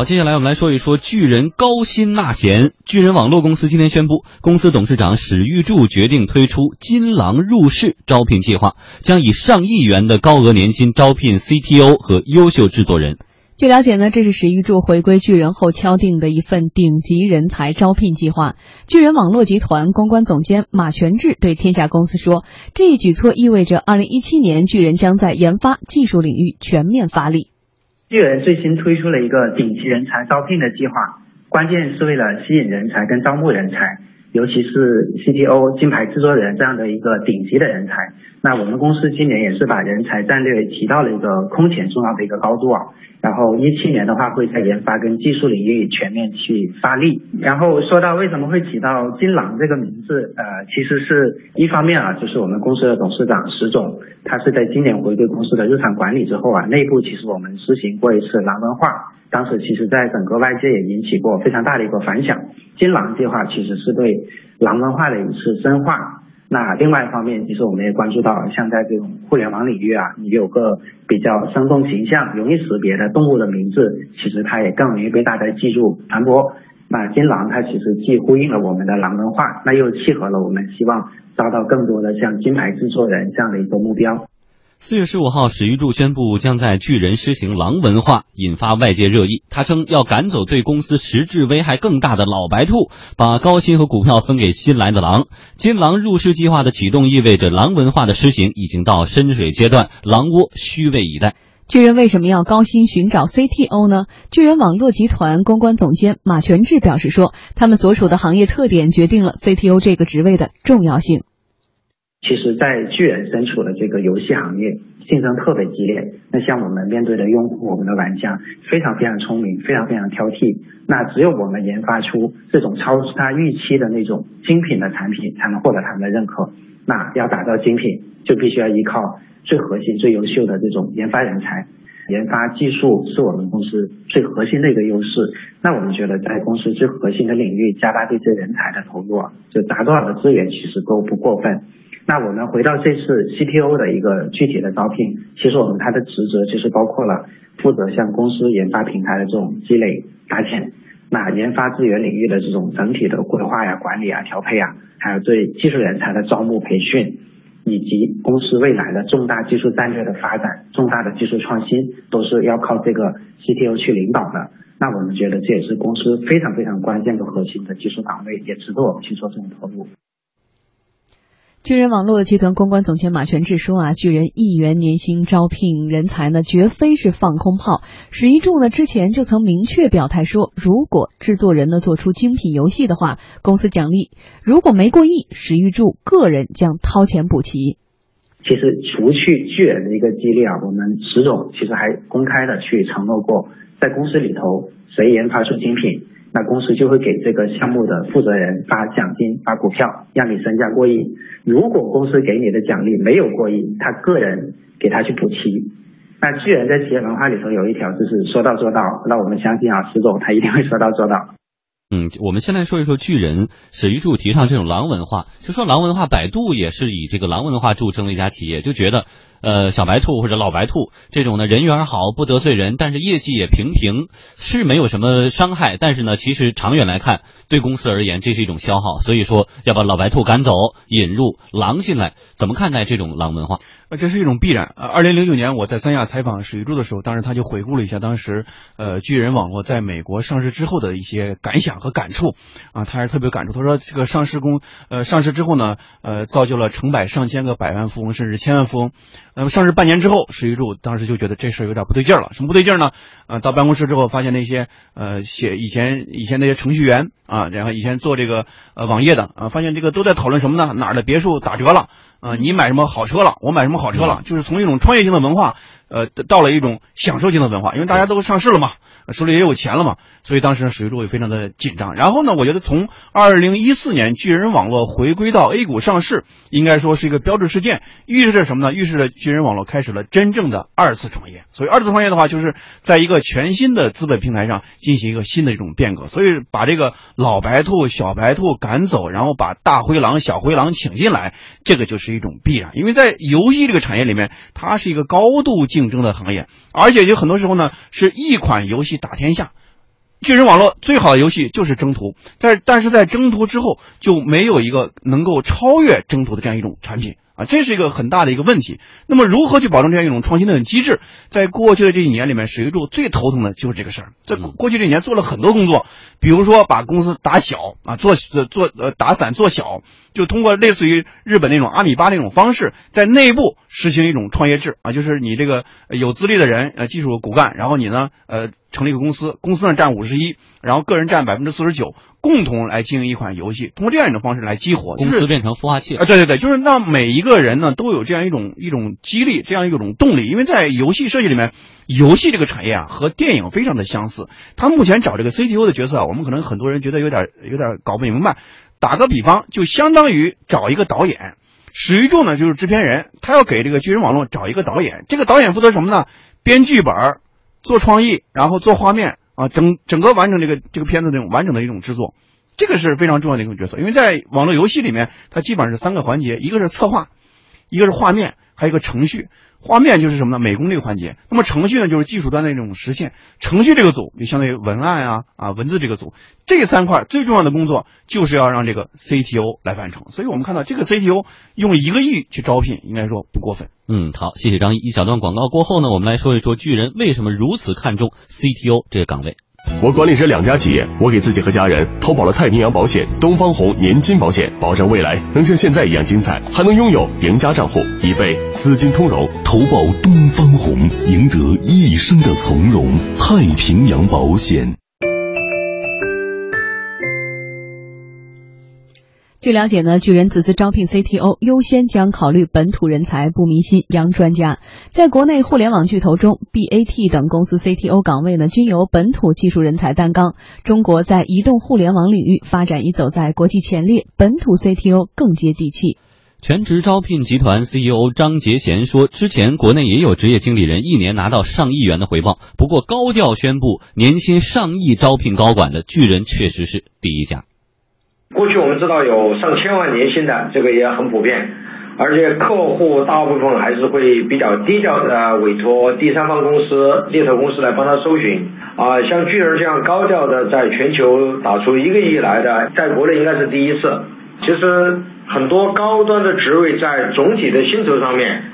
好，接下来我们来说一说巨人高薪纳贤。巨人网络公司今天宣布，公司董事长史玉柱决定推出金狼入室招聘计划，将以上亿元的高额年薪招聘 CTO 和优秀制作人。据了解呢，这是史玉柱回归巨人后敲定的一份顶级人才招聘计划。巨人网络集团公关总监马全志对天下公司说：“这一举措意味着2017年巨人将在研发技术领域全面发力。”巨人最新推出了一个顶级人才招聘的计划，关键是为了吸引人才跟招募人才，尤其是 CTO、金牌制作人这样的一个顶级的人才。那我们公司今年也是把人才战略提到了一个空前重要的一个高度啊。然后一七年的话会在研发跟技术领域全面去发力。然后说到为什么会起到金狼这个名字，呃，其实是一方面啊，就是我们公司的董事长石总，他是在今年回归公司的日常管理之后啊，内部其实我们实行过一次狼文化，当时其实在整个外界也引起过非常大的一个反响。金狼计划其实是对狼文化的一次深化。那另外一方面，其实我们也关注到，像在这种互联网领域啊，你有个比较生动形象、容易识别的动物的名字，其实它也更容易被大家记住、传播。那金狼它其实既呼应了我们的狼文化，那又契合了我们希望招到更多的像金牌制作人这样的一个目标。四月十五号，史玉柱宣布将在巨人施行狼文化，引发外界热议。他称要赶走对公司实质危害更大的老白兔，把高薪和股票分给新来的狼。金狼入市计划的启动意味着狼文化的施行已经到深水阶段，狼窝虚位以待。巨人为什么要高薪寻找 CTO 呢？巨人网络集团公关总监马全志表示说，他们所属的行业特点决定了 CTO 这个职位的重要性。其实，在巨人身处的这个游戏行业，竞争特别激烈。那像我们面对的用户，我们的玩家非常非常聪明，非常非常挑剔。那只有我们研发出这种超出他预期的那种精品的产品，才能获得他们的认可。那要打造精品，就必须要依靠最核心、最优秀的这种研发人才。研发技术是我们公司最核心的一个优势。那我们觉得，在公司最核心的领域，加大对这人才的投入，啊，就砸多少的资源，其实都不过分。那我们回到这次 CTO 的一个具体的招聘，其实我们他的职责就是包括了负责像公司研发平台的这种积累搭建，那研发资源领域的这种整体的规划呀、管理啊、调配啊，还有对技术人才的招募培训，以及公司未来的重大技术战略的发展、重大的技术创新，都是要靠这个 CTO 去领导的。那我们觉得这也是公司非常非常关键的核心的技术岗位，也值得我们去做这种投入。巨人网络集团公关总监马全志说：“啊，巨人亿元年薪招聘人才呢，绝非是放空炮。史玉柱呢之前就曾明确表态说，如果制作人呢做出精品游戏的话，公司奖励；如果没过亿，史玉柱个人将掏钱补齐。其实，除去巨人的一个激励啊，我们史总其实还公开的去承诺过，在公司里头，谁研发出精品。”那公司就会给这个项目的负责人发奖金、发股票，让你身价过亿。如果公司给你的奖励没有过亿，他个人给他去补齐。那巨人在企业文化里头有一条就是说到做到，那我们相信啊，石总他一定会说到做到。嗯，我们先来说一说巨人史玉柱提倡这种狼文化。就说狼文化，百度也是以这个狼文化著称的一家企业，就觉得。呃，小白兔或者老白兔这种呢，人缘好，不得罪人，但是业绩也平平，是没有什么伤害。但是呢，其实长远来看，对公司而言，这是一种消耗。所以说，要把老白兔赶走，引入狼进来。怎么看待这种狼文化？呃，这是一种必然。呃，二零零九年我在三亚采访史玉柱的时候，当时他就回顾了一下当时呃巨人网络在美国上市之后的一些感想和感触。啊，他还是特别感触。他说这个上市公呃上市之后呢，呃造就了成百上千个百万富翁，甚至千万富翁。那么上市半年之后，史玉柱当时就觉得这事儿有点不对劲儿了。什么不对劲儿呢？啊，到办公室之后，发现那些呃写以前以前那些程序员啊，然后以前做这个呃网页的啊，发现这个都在讨论什么呢？哪儿的别墅打折了？啊，你买什么好车了？我买什么好车了？就是从一种创业性的文化，呃，到了一种享受性的文化，因为大家都上市了嘛。手里也有钱了嘛，所以当时史玉柱也非常的紧张。然后呢，我觉得从二零一四年巨人网络回归到 A 股上市，应该说是一个标志事件，预示着什么呢？预示着巨人网络开始了真正的二次创业。所以二次创业的话，就是在一个全新的资本平台上进行一个新的一种变革。所以把这个老白兔、小白兔赶走，然后把大灰狼、小灰狼请进来，这个就是一种必然。因为在游戏这个产业里面，它是一个高度竞争的行业，而且就很多时候呢，是一款游戏。打天下，巨人网络最好的游戏就是征途，但但是在征途之后就没有一个能够超越征途的这样一种产品啊，这是一个很大的一个问题。那么如何去保证这样一种创新的机制？在过去的这几年里面，史玉柱最头疼的就是这个事儿。在过去这几年做了很多工作，比如说把公司打小啊，做做呃打散做小，就通过类似于日本那种阿米巴那种方式，在内部实行一种创业制啊，就是你这个有资历的人呃技术骨干，然后你呢呃。成立一个公司，公司呢占五十一，然后个人占百分之四十九，共同来经营一款游戏，通过这样一种方式来激活公司变成孵化器啊，对对对，就是让每一个人呢都有这样一种一种激励，这样一种动力，因为在游戏设计里面，游戏这个产业啊和电影非常的相似。他目前找这个 CTO 的角色啊，我们可能很多人觉得有点有点搞不明白。打个比方，就相当于找一个导演，史玉柱呢就是制片人，他要给这个巨人网络找一个导演，这个导演负责什么呢？编剧本。做创意，然后做画面啊，整整个完成这个这个片子这种完整的一种制作，这个是非常重要的一种角色。因为在网络游戏里面，它基本上是三个环节，一个是策划，一个是画面，还有一个程序。画面就是什么呢？美工这个环节。那么程序呢，就是技术端的这种实现。程序这个组就相当于文案啊啊文字这个组。这三块最重要的工作就是要让这个 CTO 来完成。所以我们看到这个 CTO 用一个亿去招聘，应该说不过分。嗯，好，谢谢张一。一小段广告过后呢，我们来说一说巨人为什么如此看重 CTO 这个岗位。我管理着两家企业，我给自己和家人投保了太平洋保险、东方红年金保险，保障未来能像现在一样精彩，还能拥有赢家账户，以备资金通融。投保东方红，赢得一生的从容。太平洋保险。据了解呢，巨人此次招聘 CTO 优先将考虑本土人才，不迷信洋专家。在国内互联网巨头中，BAT 等公司 CTO 岗位呢均由本土技术人才担纲。中国在移动互联网领域发展已走在国际前列，本土 CTO 更接地气。全职招聘集团 CEO 张杰贤说，之前国内也有职业经理人一年拿到上亿元的回报，不过高调宣布年薪上亿招聘高管的巨人确实是第一家。过去我们知道有上千万年薪的，这个也很普遍，而且客户大部分还是会比较低调的委托第三方公司、猎头公司来帮他搜寻。啊，像巨人这样高调的在全球打出一个亿来的，在国内应该是第一次。其实很多高端的职位在总体的薪酬上面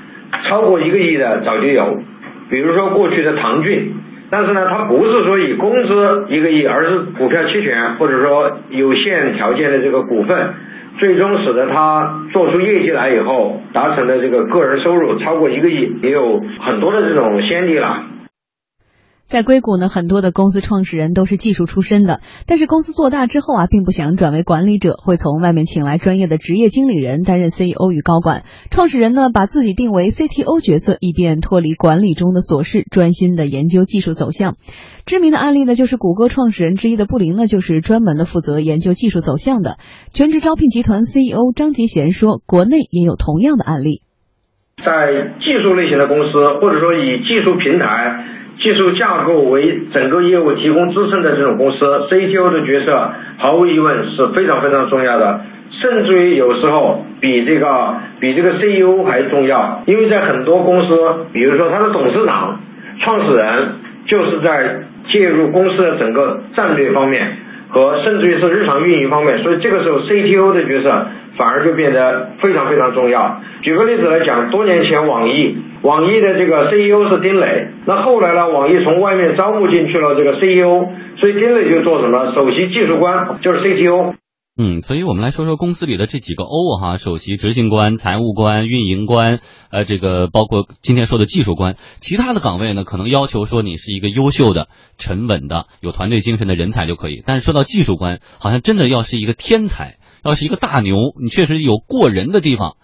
超过一个亿的早就有，比如说过去的唐骏。但是呢，他不是说以工资一个亿，而是股票期权或者说有限条件的这个股份，最终使得他做出业绩来以后，达成的这个个人收入超过一个亿，也有很多的这种先例了。在硅谷呢，很多的公司创始人都是技术出身的，但是公司做大之后啊，并不想转为管理者，会从外面请来专业的职业经理人担任 CEO 与高管。创始人呢，把自己定为 CTO 角色，以便脱离管理中的琐事，专心的研究技术走向。知名的案例呢，就是谷歌创始人之一的布林呢，就是专门的负责研究技术走向的。全职招聘集团 CEO 张杰贤说，国内也有同样的案例，在技术类型的公司，或者说以技术平台。技术架构为整个业务提供支撑的这种公司，CTO 的角色毫无疑问是非常非常重要的，甚至于有时候比这个比这个 CEO 还重要。因为在很多公司，比如说他的董事长、创始人就是在介入公司的整个战略方面和甚至于是日常运营方面，所以这个时候 CTO 的角色反而就变得非常非常重要。举个例子来讲，多年前网易。网易的这个 CEO 是丁磊，那后来呢？网易从外面招募进去了这个 CEO，所以丁磊就做什么？首席技术官就是 CTO。嗯，所以我们来说说公司里的这几个 O 哈，首席执行官、财务官、运营官，呃，这个包括今天说的技术官，其他的岗位呢，可能要求说你是一个优秀的、沉稳的、有团队精神的人才就可以。但是说到技术官，好像真的要是一个天才，要是一个大牛，你确实有过人的地方。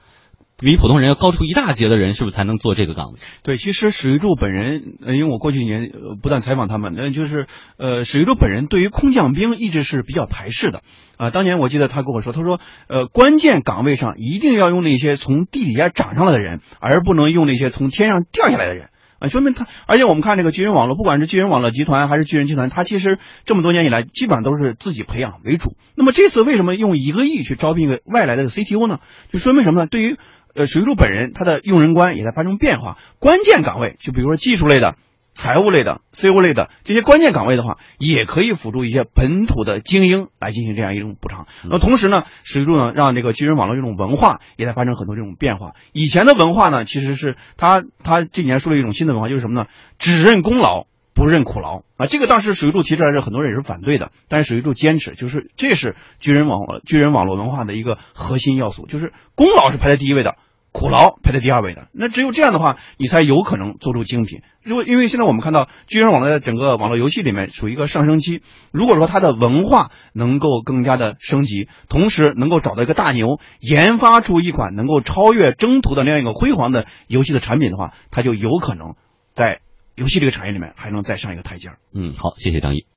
比普通人要高出一大截的人，是不是才能做这个岗位？对，其实史玉柱本人，因为我过去几年不断采访他们，那就是呃，史玉柱本人对于空降兵一直是比较排斥的啊。当年我记得他跟我说，他说呃，关键岗位上一定要用那些从地底下涨上来的人，而不能用那些从天上掉下来的人啊。说明他，而且我们看这个巨人网络，不管是巨人网络集团还是巨人集团，他其实这么多年以来基本上都是自己培养为主。那么这次为什么用一个亿去招聘一个外来的 CTO 呢？就说明什么呢？对于呃，水柱本人他的用人观也在发生变化，关键岗位就比如说技术类的，财务类的、CEO 类的这些关键岗位的话，也可以辅助一些本土的精英来进行这样一种补偿。那同时呢，史玉柱呢，让这个巨人网络这种文化也在发生很多这种变化。以前的文化呢，其实是他他这几年树立一种新的文化，就是什么呢？只认功劳。不认苦劳啊，这个当时史玉柱提出来是很多人也是反对的，但是史玉柱坚持，就是这是巨人网巨人网络文化的一个核心要素，就是功劳是排在第一位的，苦劳排在第二位的。那只有这样的话，你才有可能做出精品。如果因为现在我们看到巨人网络在整个网络游戏里面处于一个上升期，如果说它的文化能够更加的升级，同时能够找到一个大牛，研发出一款能够超越征途的那样一个辉煌的游戏的产品的话，它就有可能在。游戏这个产业里面还能再上一个台阶。嗯，好，谢谢张毅。